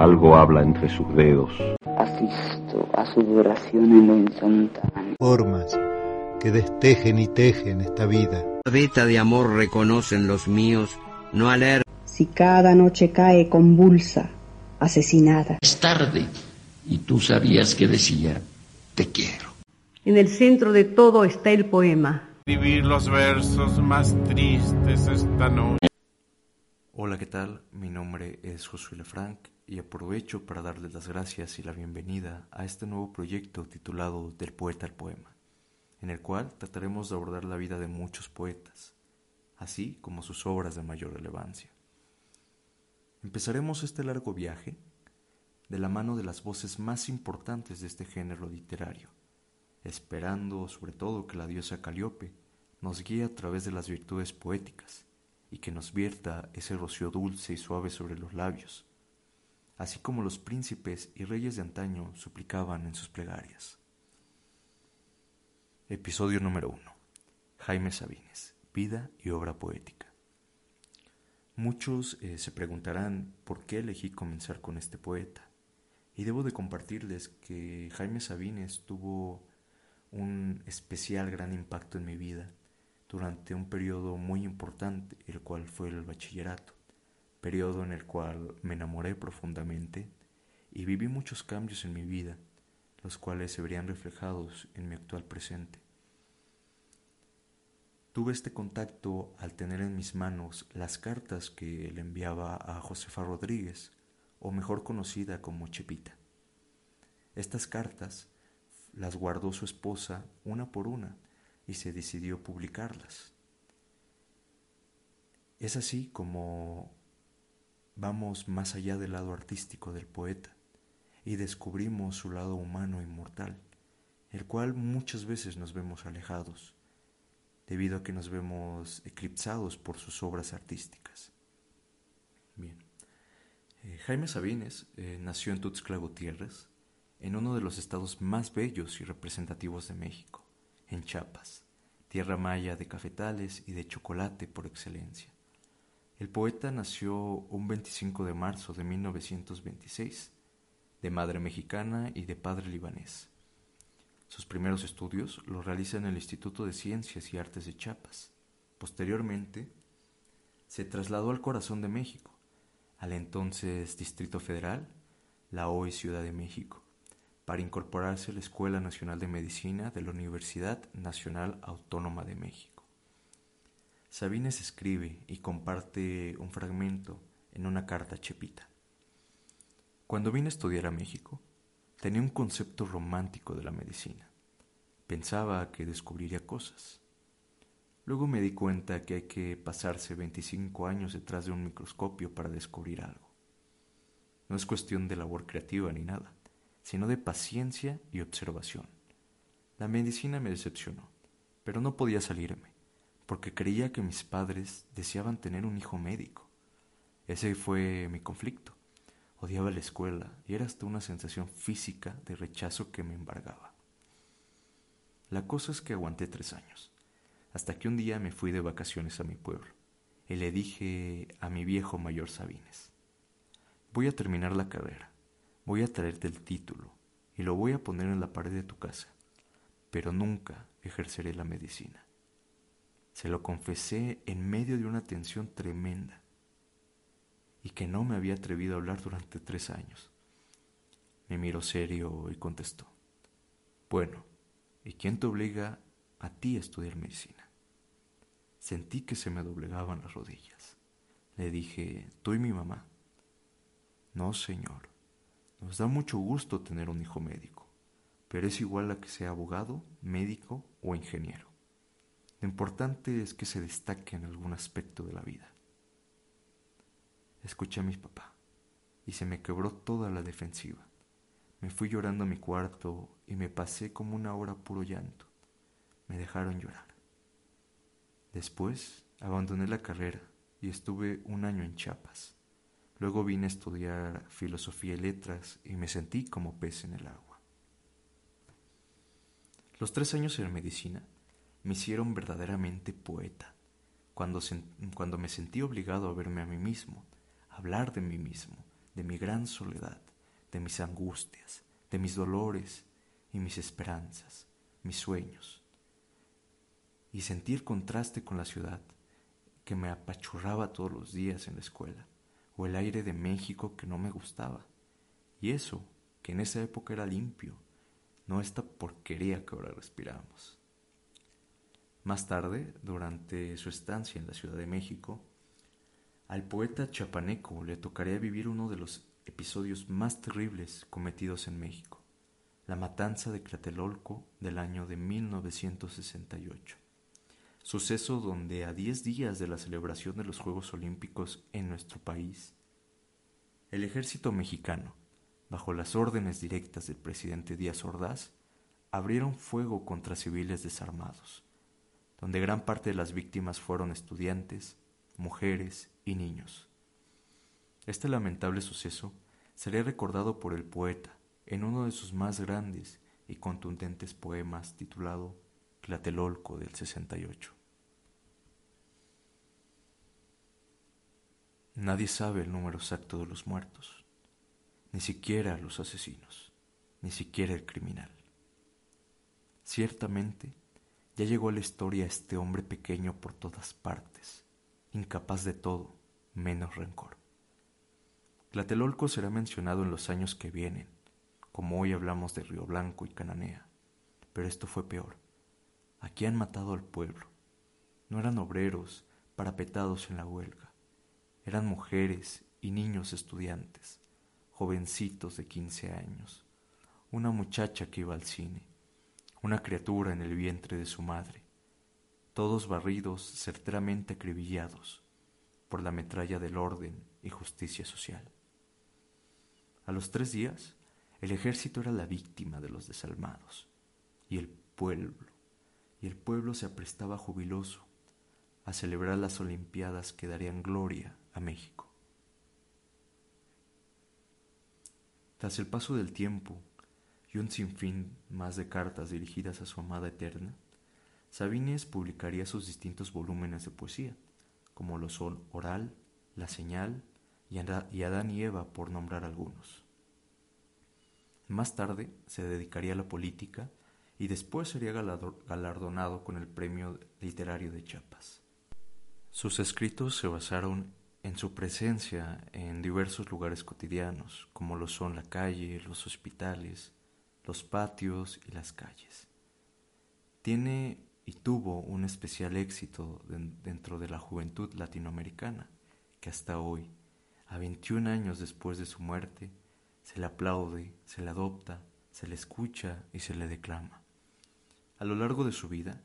Algo habla entre sus dedos. Asisto a su duración en lo instantáneo. Formas que destejen y tejen esta vida. Veta de amor reconocen los míos, no aler. Si cada noche cae convulsa, asesinada. Es tarde y tú sabías que decía, te quiero. En el centro de todo está el poema. Vivir los versos más tristes esta noche. Hola, ¿qué tal? Mi nombre es Josué Lefranc y aprovecho para darles las gracias y la bienvenida a este nuevo proyecto titulado Del poeta al poema, en el cual trataremos de abordar la vida de muchos poetas, así como sus obras de mayor relevancia. Empezaremos este largo viaje de la mano de las voces más importantes de este género literario, esperando sobre todo que la diosa Calíope nos guíe a través de las virtudes poéticas y que nos vierta ese rocío dulce y suave sobre los labios, así como los príncipes y reyes de antaño suplicaban en sus plegarias. Episodio número 1. Jaime Sabines, vida y obra poética. Muchos eh, se preguntarán por qué elegí comenzar con este poeta, y debo de compartirles que Jaime Sabines tuvo un especial gran impacto en mi vida durante un periodo muy importante, el cual fue el bachillerato, periodo en el cual me enamoré profundamente y viví muchos cambios en mi vida, los cuales se verían reflejados en mi actual presente. Tuve este contacto al tener en mis manos las cartas que le enviaba a Josefa Rodríguez, o mejor conocida como Chepita. Estas cartas las guardó su esposa una por una, y se decidió publicarlas. Es así como vamos más allá del lado artístico del poeta y descubrimos su lado humano inmortal, el cual muchas veces nos vemos alejados, debido a que nos vemos eclipsados por sus obras artísticas. Bien. Eh, Jaime Sabines eh, nació en Tuxtla Gutiérrez, en uno de los estados más bellos y representativos de México en Chiapas, tierra maya de cafetales y de chocolate por excelencia. El poeta nació un 25 de marzo de 1926, de madre mexicana y de padre libanés. Sus primeros estudios los realiza en el Instituto de Ciencias y Artes de Chiapas. Posteriormente, se trasladó al corazón de México, al entonces Distrito Federal, la hoy Ciudad de México, para incorporarse a la Escuela Nacional de Medicina de la Universidad Nacional Autónoma de México. Sabines escribe y comparte un fragmento en una carta a Chepita. Cuando vine a estudiar a México, tenía un concepto romántico de la medicina. Pensaba que descubriría cosas. Luego me di cuenta que hay que pasarse 25 años detrás de un microscopio para descubrir algo. No es cuestión de labor creativa ni nada sino de paciencia y observación. La medicina me decepcionó, pero no podía salirme, porque creía que mis padres deseaban tener un hijo médico. Ese fue mi conflicto. Odiaba la escuela y era hasta una sensación física de rechazo que me embargaba. La cosa es que aguanté tres años, hasta que un día me fui de vacaciones a mi pueblo y le dije a mi viejo mayor Sabines, voy a terminar la carrera Voy a traerte el título y lo voy a poner en la pared de tu casa, pero nunca ejerceré la medicina. Se lo confesé en medio de una tensión tremenda y que no me había atrevido a hablar durante tres años. Me miró serio y contestó, bueno, ¿y quién te obliga a ti a estudiar medicina? Sentí que se me doblegaban las rodillas. Le dije, tú y mi mamá. No, señor, nos da mucho gusto tener un hijo médico, pero es igual a que sea abogado, médico o ingeniero. Lo importante es que se destaque en algún aspecto de la vida. Escuché a mi papá y se me quebró toda la defensiva. Me fui llorando a mi cuarto y me pasé como una hora puro llanto. Me dejaron llorar. Después abandoné la carrera y estuve un año en Chiapas. Luego vine a estudiar filosofía y letras y me sentí como pez en el agua. Los tres años en medicina me hicieron verdaderamente poeta, cuando, cuando me sentí obligado a verme a mí mismo, hablar de mí mismo, de mi gran soledad, de mis angustias, de mis dolores y mis esperanzas, mis sueños. Y sentí el contraste con la ciudad, que me apachurraba todos los días en la escuela, o el aire de México que no me gustaba. Y eso, que en esa época era limpio, no esta porquería que ahora respiramos. Más tarde, durante su estancia en la Ciudad de México, al poeta chapaneco le tocaría vivir uno de los episodios más terribles cometidos en México, la matanza de Tlatelolco del año de 1968, suceso donde a diez días de la celebración de los Juegos Olímpicos en nuestro país, el ejército mexicano, bajo las órdenes directas del presidente Díaz Ordaz, abrieron fuego contra civiles desarmados, donde gran parte de las víctimas fueron estudiantes, mujeres y niños. Este lamentable suceso sería recordado por el poeta en uno de sus más grandes y contundentes poemas titulado Tlatelolco del 68. Nadie sabe el número exacto de los muertos, ni siquiera los asesinos, ni siquiera el criminal. Ciertamente, ya llegó a la historia este hombre pequeño por todas partes, incapaz de todo, menos rencor. Tlatelolco será mencionado en los años que vienen, como hoy hablamos de Río Blanco y Cananea, pero esto fue peor. Aquí han matado al pueblo. No eran obreros parapetados en la huelga, eran mujeres y niños estudiantes, jovencitos de quince años, una muchacha que iba al cine, una criatura en el vientre de su madre, todos barridos certeramente acribillados por la metralla del orden y justicia social. A los tres días, el ejército era la víctima de los desalmados, y el pueblo, y el pueblo se aprestaba jubiloso a celebrar las Olimpiadas que darían gloria a México. Tras el paso del tiempo y un sinfín más de cartas dirigidas a su amada eterna, Sabines publicaría sus distintos volúmenes de poesía, como lo son Oral, La Señal y Adán y Eva, por nombrar algunos. Más tarde se dedicaría a la política y después sería galardonado con el Premio Literario de Chiapas. Sus escritos se basaron en su presencia en diversos lugares cotidianos, como lo son la calle, los hospitales, los patios y las calles. Tiene y tuvo un especial éxito dentro de la juventud latinoamericana, que hasta hoy, a 21 años después de su muerte, se le aplaude, se le adopta, se le escucha y se le declama. A lo largo de su vida,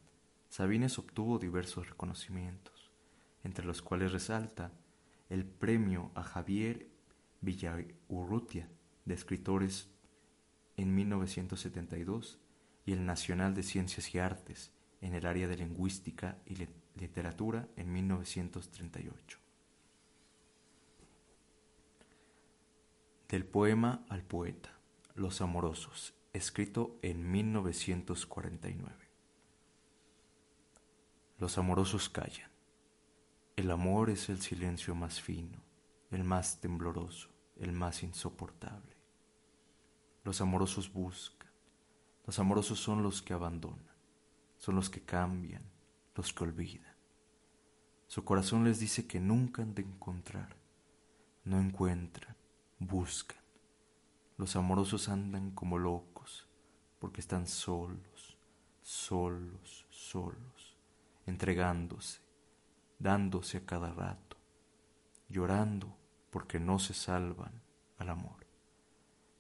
Sabines obtuvo diversos reconocimientos, entre los cuales resalta el premio a Javier Villaurrutia de escritores en 1972 y el Nacional de Ciencias y Artes en el área de lingüística y literatura en 1938. Del poema al poeta, Los Amorosos, escrito en 1949. Los amorosos callan. El amor es el silencio más fino, el más tembloroso, el más insoportable. Los amorosos buscan. Los amorosos son los que abandonan, son los que cambian, los que olvidan. Su corazón les dice que nunca han de encontrar, no encuentran, buscan. Los amorosos andan como locos porque están solos, solos, solos, entregándose, dándose a cada rato, llorando porque no se salvan al amor.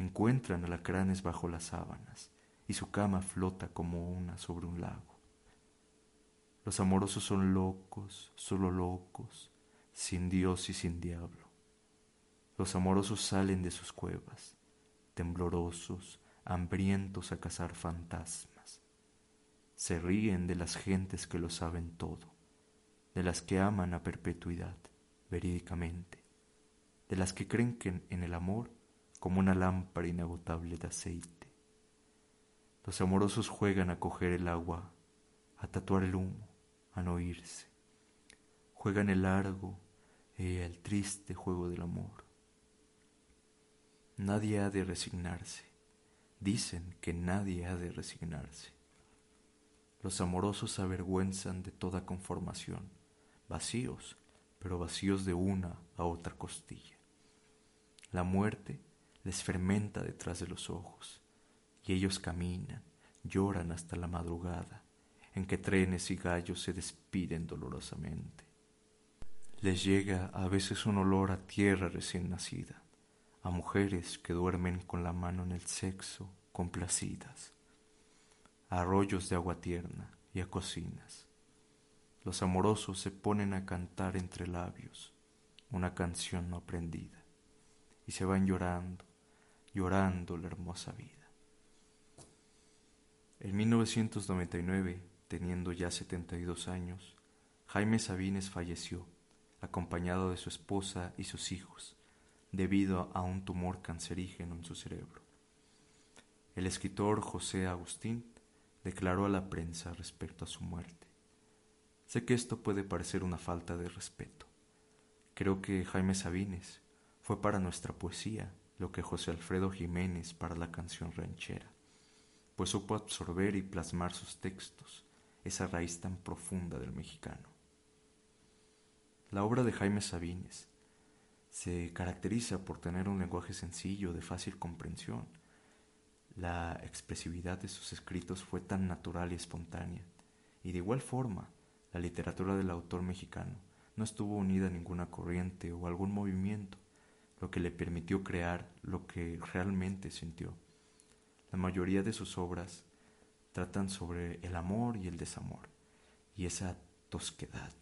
Encuentran alacranes bajo las sábanas y su cama flota como una sobre un lago. Los amorosos son locos, solo locos, sin Dios y sin diablo. Los amorosos salen de sus cuevas, temblorosos, hambrientos a cazar fantasmas. Se ríen de las gentes que lo saben todo, de las que aman a perpetuidad, verídicamente, de las que creen que en el amor como una lámpara inagotable de aceite. Los amorosos juegan a coger el agua, a tatuar el humo, a no irse. Juegan el largo y el triste juego del amor. Nadie ha de resignarse. Dicen que nadie ha de resignarse. Los amorosos avergüenzan de toda conformación, vacíos, pero vacíos de una a otra costilla. La muerte les fermenta detrás de los ojos, y ellos caminan, lloran hasta la madrugada, en que trenes y gallos se despiden dolorosamente. Les llega a veces un olor a tierra recién nacida a mujeres que duermen con la mano en el sexo, complacidas, a arroyos de agua tierna y a cocinas. Los amorosos se ponen a cantar entre labios una canción no aprendida y se van llorando, llorando la hermosa vida. En 1999, teniendo ya 72 años, Jaime Sabines falleció, acompañado de su esposa y sus hijos, debido a un tumor cancerígeno en su cerebro. El escritor José Agustín declaró a la prensa respecto a su muerte. Sé que esto puede parecer una falta de respeto. Creo que Jaime Sabines fue para nuestra poesía lo que José Alfredo Jiménez para la canción ranchera, pues supo absorber y plasmar sus textos, esa raíz tan profunda del mexicano. La obra de Jaime Sabines se caracteriza por tener un lenguaje sencillo, de fácil comprensión. La expresividad de sus escritos fue tan natural y espontánea, y de igual forma, la literatura del autor mexicano no estuvo unida a ninguna corriente o algún movimiento, lo que le permitió crear lo que realmente sintió. La mayoría de sus obras tratan sobre el amor y el desamor, y esa tosquedad,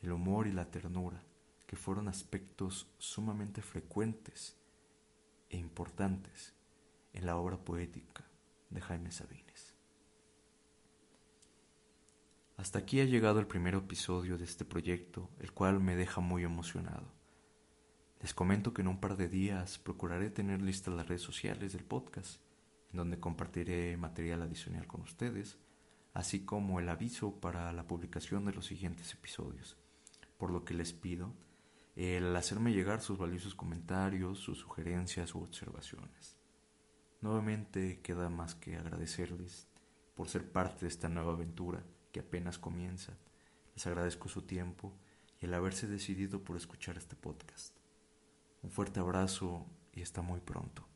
el humor y la ternura, que fueron aspectos sumamente frecuentes e importantes en la obra poética de Jaime Sabines. Hasta aquí ha llegado el primer episodio de este proyecto, el cual me deja muy emocionado. Les comento que en un par de días procuraré tener listas las redes sociales del podcast, en donde compartiré material adicional con ustedes, así como el aviso para la publicación de los siguientes episodios, por lo que les pido el hacerme llegar sus valiosos comentarios, sus sugerencias u observaciones. Nuevamente queda más que agradecerles por ser parte de esta nueva aventura que apenas comienza. Les agradezco su tiempo y el haberse decidido por escuchar este podcast. Un fuerte abrazo y hasta muy pronto.